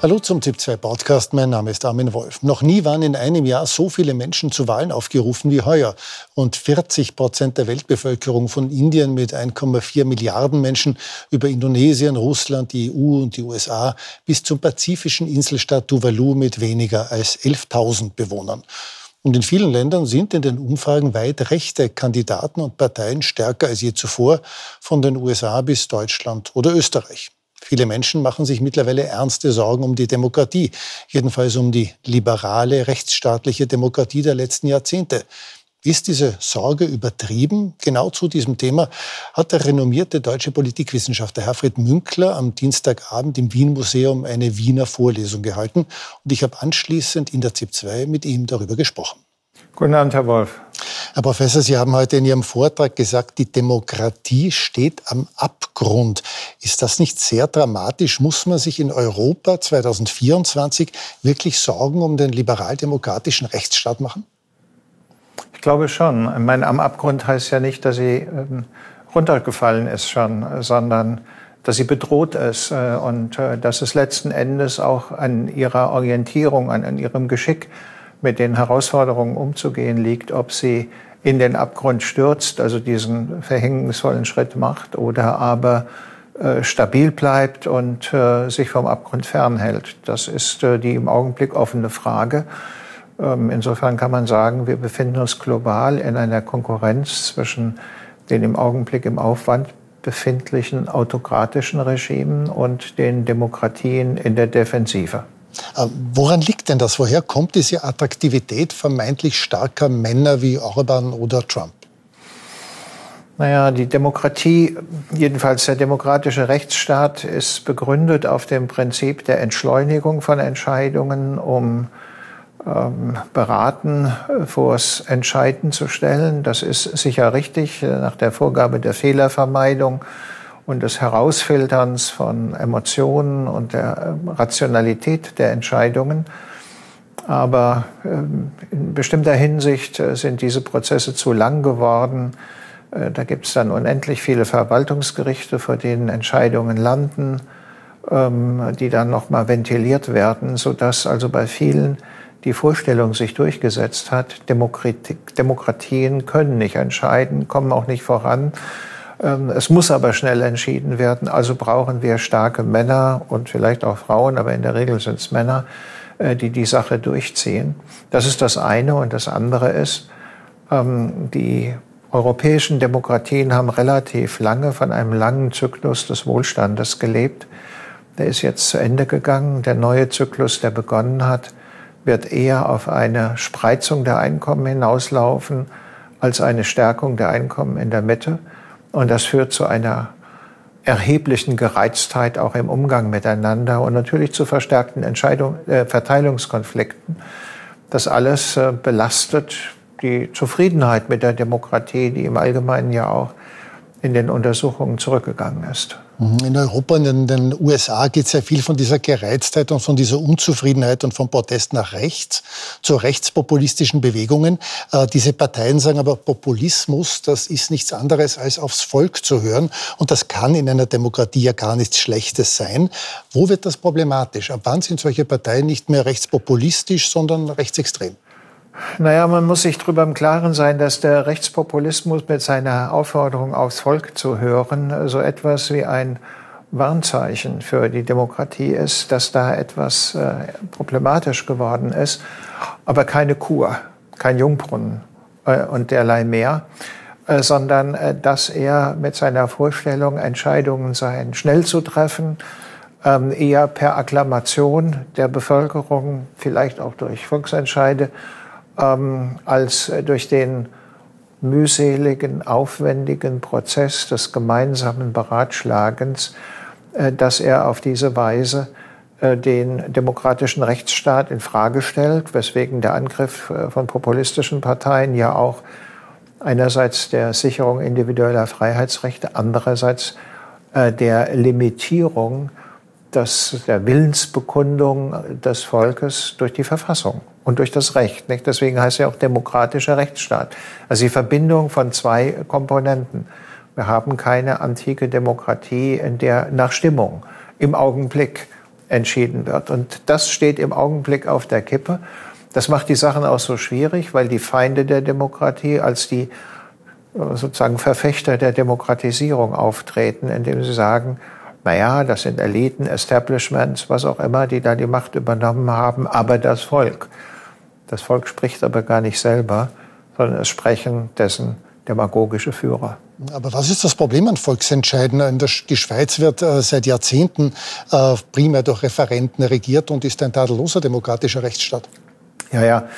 Hallo zum ZIP 2 Podcast. Mein Name ist Armin Wolf. Noch nie waren in einem Jahr so viele Menschen zu Wahlen aufgerufen wie heuer. Und 40 Prozent der Weltbevölkerung von Indien mit 1,4 Milliarden Menschen über Indonesien, Russland, die EU und die USA bis zum pazifischen Inselstaat Tuvalu mit weniger als 11.000 Bewohnern. Und in vielen Ländern sind in den Umfragen weit rechte Kandidaten und Parteien stärker als je zuvor, von den USA bis Deutschland oder Österreich. Viele Menschen machen sich mittlerweile ernste Sorgen um die Demokratie, jedenfalls um die liberale, rechtsstaatliche Demokratie der letzten Jahrzehnte. Ist diese Sorge übertrieben? Genau zu diesem Thema hat der renommierte deutsche Politikwissenschaftler Herfried Münkler am Dienstagabend im Wien-Museum eine Wiener Vorlesung gehalten. Und ich habe anschließend in der ZIP 2 mit ihm darüber gesprochen. Guten Abend, Herr Wolf. Herr Professor, Sie haben heute in Ihrem Vortrag gesagt, die Demokratie steht am Abgrund. Ist das nicht sehr dramatisch? Muss man sich in Europa 2024 wirklich Sorgen um den liberal-demokratischen Rechtsstaat machen? Ich glaube schon. Ich meine, am Abgrund heißt ja nicht, dass sie ähm, runtergefallen ist schon, sondern dass sie bedroht ist äh, und äh, dass es letzten Endes auch an ihrer Orientierung, an ihrem Geschick mit den Herausforderungen umzugehen liegt, ob sie in den Abgrund stürzt, also diesen verhängnisvollen Schritt macht, oder aber äh, stabil bleibt und äh, sich vom Abgrund fernhält. Das ist äh, die im Augenblick offene Frage. Ähm, insofern kann man sagen, wir befinden uns global in einer Konkurrenz zwischen den im Augenblick im Aufwand befindlichen autokratischen Regimen und den Demokratien in der Defensive. Äh, woran liegt denn das? Woher kommt diese Attraktivität vermeintlich starker Männer wie Orban oder Trump? Naja, die Demokratie, jedenfalls der demokratische Rechtsstaat, ist begründet auf dem Prinzip der Entschleunigung von Entscheidungen, um ähm, beraten vors Entscheiden zu stellen. Das ist sicher richtig äh, nach der Vorgabe der Fehlervermeidung und des Herausfilterns von Emotionen und der ähm, Rationalität der Entscheidungen. Aber ähm, in bestimmter Hinsicht äh, sind diese Prozesse zu lang geworden. Äh, da gibt es dann unendlich viele Verwaltungsgerichte, vor denen Entscheidungen landen, ähm, die dann nochmal ventiliert werden, sodass also bei vielen die Vorstellung sich durchgesetzt hat, Demokratien können nicht entscheiden, kommen auch nicht voran. Ähm, es muss aber schnell entschieden werden. Also brauchen wir starke Männer und vielleicht auch Frauen, aber in der Regel sind es Männer, äh, die die Sache durchziehen. Das ist das eine. Und das andere ist, ähm, die europäischen Demokratien haben relativ lange von einem langen Zyklus des Wohlstandes gelebt. Der ist jetzt zu Ende gegangen. Der neue Zyklus, der begonnen hat, wird eher auf eine Spreizung der Einkommen hinauslaufen als eine Stärkung der Einkommen in der Mitte. Und das führt zu einer erheblichen Gereiztheit auch im Umgang miteinander und natürlich zu verstärkten Entscheidung, äh, Verteilungskonflikten. Das alles äh, belastet die Zufriedenheit mit der Demokratie, die im Allgemeinen ja auch in den Untersuchungen zurückgegangen ist. Mhm. In Europa und in den USA geht sehr viel von dieser Gereiztheit und von dieser Unzufriedenheit und vom Protest nach rechts zu rechtspopulistischen Bewegungen. Äh, diese Parteien sagen aber, Populismus, das ist nichts anderes als aufs Volk zu hören. Und das kann in einer Demokratie ja gar nichts Schlechtes sein. Wo wird das problematisch? Ab wann sind solche Parteien nicht mehr rechtspopulistisch, sondern rechtsextrem? Naja, man muss sich darüber im Klaren sein, dass der Rechtspopulismus mit seiner Aufforderung aufs Volk zu hören so etwas wie ein Warnzeichen für die Demokratie ist, dass da etwas äh, problematisch geworden ist, aber keine Kur, kein Jungbrunnen äh, und derlei mehr, äh, sondern äh, dass er mit seiner Vorstellung, Entscheidungen seien schnell zu treffen, ähm, eher per Akklamation der Bevölkerung, vielleicht auch durch Volksentscheide, ähm, als durch den mühseligen, aufwendigen Prozess des gemeinsamen Beratschlagens, äh, dass er auf diese Weise äh, den demokratischen Rechtsstaat in Frage stellt, weswegen der Angriff äh, von populistischen Parteien ja auch einerseits der Sicherung individueller Freiheitsrechte, andererseits äh, der Limitierung des, der Willensbekundung des Volkes durch die Verfassung und durch das Recht. Nicht? Deswegen heißt er auch demokratischer Rechtsstaat. Also die Verbindung von zwei Komponenten. Wir haben keine antike Demokratie, in der nach Stimmung im Augenblick entschieden wird. Und das steht im Augenblick auf der Kippe. Das macht die Sachen auch so schwierig, weil die Feinde der Demokratie als die äh, sozusagen Verfechter der Demokratisierung auftreten, indem sie sagen, naja, das sind Eliten, Establishments, was auch immer, die da die Macht übernommen haben, aber das Volk. Das Volk spricht aber gar nicht selber, sondern es sprechen dessen demagogische Führer. Aber was ist das Problem an Volksentscheiden? Die Schweiz wird äh, seit Jahrzehnten äh, primär durch Referenten regiert und ist ein tadelloser demokratischer Rechtsstaat. Ja, ja.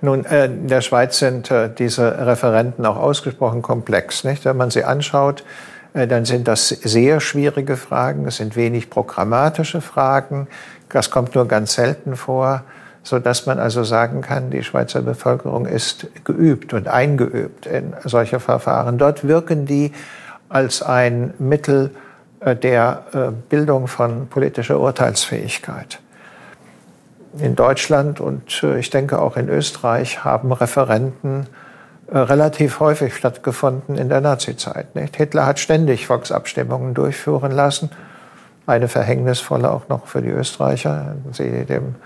Nun, äh, in der Schweiz sind diese Referenten auch ausgesprochen komplex. Nicht? Wenn man sie anschaut, dann sind das sehr schwierige Fragen. Es sind wenig programmatische Fragen. Das kommt nur ganz selten vor so dass man also sagen kann, die Schweizer Bevölkerung ist geübt und eingeübt in solche Verfahren. Dort wirken die als ein Mittel äh, der äh, Bildung von politischer Urteilsfähigkeit. In Deutschland und äh, ich denke auch in Österreich haben Referenten relativ häufig stattgefunden in der Nazizeit. Nicht? Hitler hat ständig Volksabstimmungen durchführen lassen. Eine verhängnisvolle auch noch für die Österreicher. Sie dem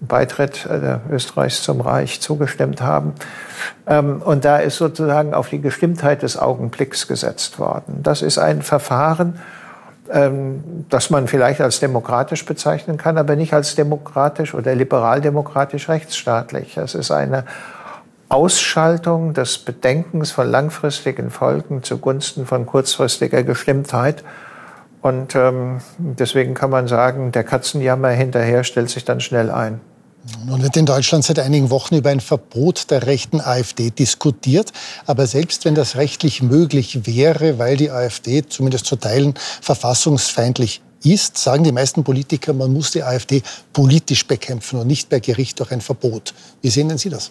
Beitritt äh, Österreichs zum Reich zugestimmt haben. Ähm, und da ist sozusagen auf die Gestimmtheit des Augenblicks gesetzt worden. Das ist ein Verfahren, ähm, das man vielleicht als demokratisch bezeichnen kann, aber nicht als demokratisch oder liberaldemokratisch rechtsstaatlich. Es ist eine Ausschaltung des Bedenkens von langfristigen Folgen zugunsten von kurzfristiger Gestimmtheit. Und ähm, deswegen kann man sagen, der Katzenjammer hinterher stellt sich dann schnell ein. Nun wird in Deutschland seit einigen Wochen über ein Verbot der rechten AfD diskutiert. Aber selbst wenn das rechtlich möglich wäre, weil die AfD zumindest zu Teilen verfassungsfeindlich ist, sagen die meisten Politiker, man muss die AfD politisch bekämpfen und nicht per Gericht durch ein Verbot. Wie sehen denn Sie das?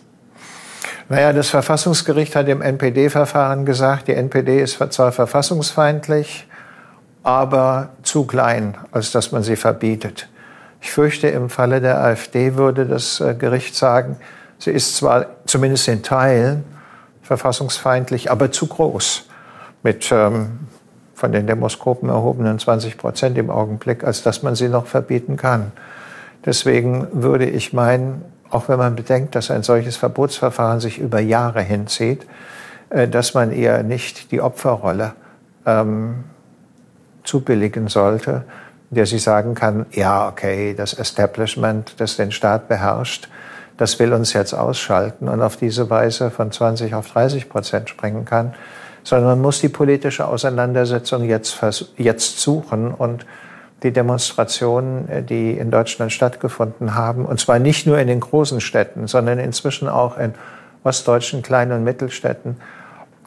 Naja, das Verfassungsgericht hat im NPD-Verfahren gesagt, die NPD ist zwar verfassungsfeindlich, aber zu klein, als dass man sie verbietet. Ich fürchte, im Falle der AfD würde das äh, Gericht sagen, sie ist zwar zumindest in Teilen verfassungsfeindlich, aber zu groß. Mit ähm, von den Demoskopen erhobenen 20 Prozent im Augenblick, als dass man sie noch verbieten kann. Deswegen würde ich meinen, auch wenn man bedenkt, dass ein solches Verbotsverfahren sich über Jahre hinzieht, äh, dass man eher nicht die Opferrolle ähm, zubilligen sollte, der sie sagen kann, ja, okay, das Establishment, das den Staat beherrscht, das will uns jetzt ausschalten und auf diese Weise von 20 auf 30 Prozent springen kann, sondern man muss die politische Auseinandersetzung jetzt, jetzt suchen und die Demonstrationen, äh, die in Deutschland stattgefunden haben, und zwar nicht nur in den großen Städten, sondern inzwischen auch in ostdeutschen Klein- und Mittelstädten,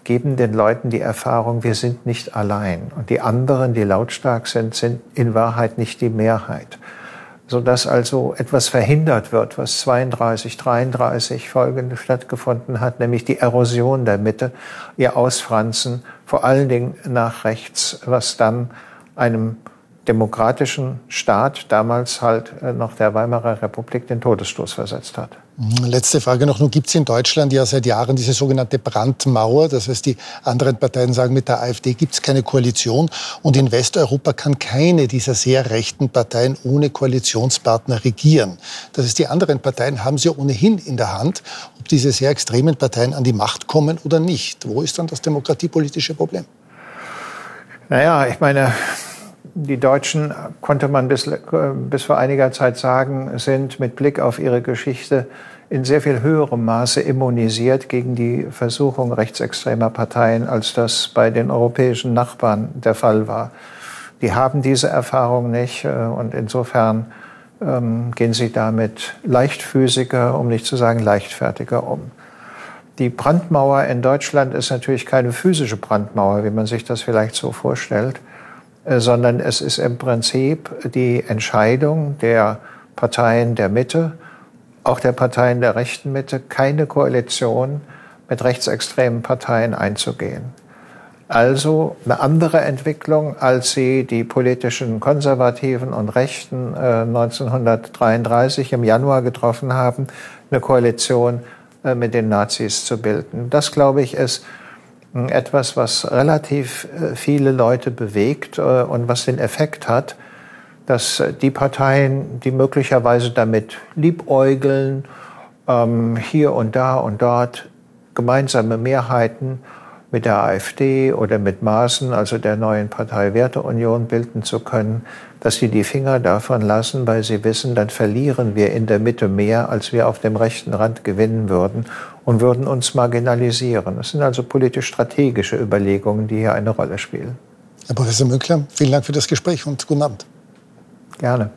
geben den Leuten die Erfahrung, wir sind nicht allein. Und die anderen, die lautstark sind, sind in Wahrheit nicht die Mehrheit. Sodass also etwas verhindert wird, was 32, 33 folgende stattgefunden hat, nämlich die Erosion der Mitte, ihr Ausfranzen, vor allen Dingen nach rechts, was dann einem demokratischen Staat, damals halt äh, noch der Weimarer Republik, den Todesstoß versetzt hat. Mhm. Letzte Frage noch. Nun gibt es in Deutschland ja seit Jahren diese sogenannte Brandmauer. Das heißt, die anderen Parteien sagen, mit der AfD gibt es keine Koalition. Und in Westeuropa kann keine dieser sehr rechten Parteien ohne Koalitionspartner regieren. Das heißt, die anderen Parteien haben sie ohnehin in der Hand, ob diese sehr extremen Parteien an die Macht kommen oder nicht. Wo ist dann das demokratiepolitische Problem? Naja, ich meine, die Deutschen, konnte man bis, bis vor einiger Zeit sagen, sind mit Blick auf ihre Geschichte in sehr viel höherem Maße immunisiert gegen die Versuchung rechtsextremer Parteien, als das bei den europäischen Nachbarn der Fall war. Die haben diese Erfahrung nicht äh, und insofern ähm, gehen sie damit leichtfüßiger, um nicht zu sagen leichtfertiger um. Die Brandmauer in Deutschland ist natürlich keine physische Brandmauer, wie man sich das vielleicht so vorstellt, äh, sondern es ist im Prinzip die Entscheidung der Parteien der Mitte, auch der Parteien der rechten Mitte, keine Koalition mit rechtsextremen Parteien einzugehen. Also eine andere Entwicklung, als sie die politischen Konservativen und Rechten äh, 1933 im Januar getroffen haben, eine Koalition äh, mit den Nazis zu bilden. Das, glaube ich, ist etwas, was relativ äh, viele Leute bewegt äh, und was den Effekt hat, dass die Parteien, die möglicherweise damit liebäugeln, ähm, hier und da und dort gemeinsame Mehrheiten mit der AfD oder mit Maaßen, also der neuen Partei Werteunion, bilden zu können, dass sie die Finger davon lassen, weil sie wissen, dann verlieren wir in der Mitte mehr, als wir auf dem rechten Rand gewinnen würden und würden uns marginalisieren. Das sind also politisch-strategische Überlegungen, die hier eine Rolle spielen. Herr Professor Mückler, vielen Dank für das Gespräch und guten Abend. Gerne.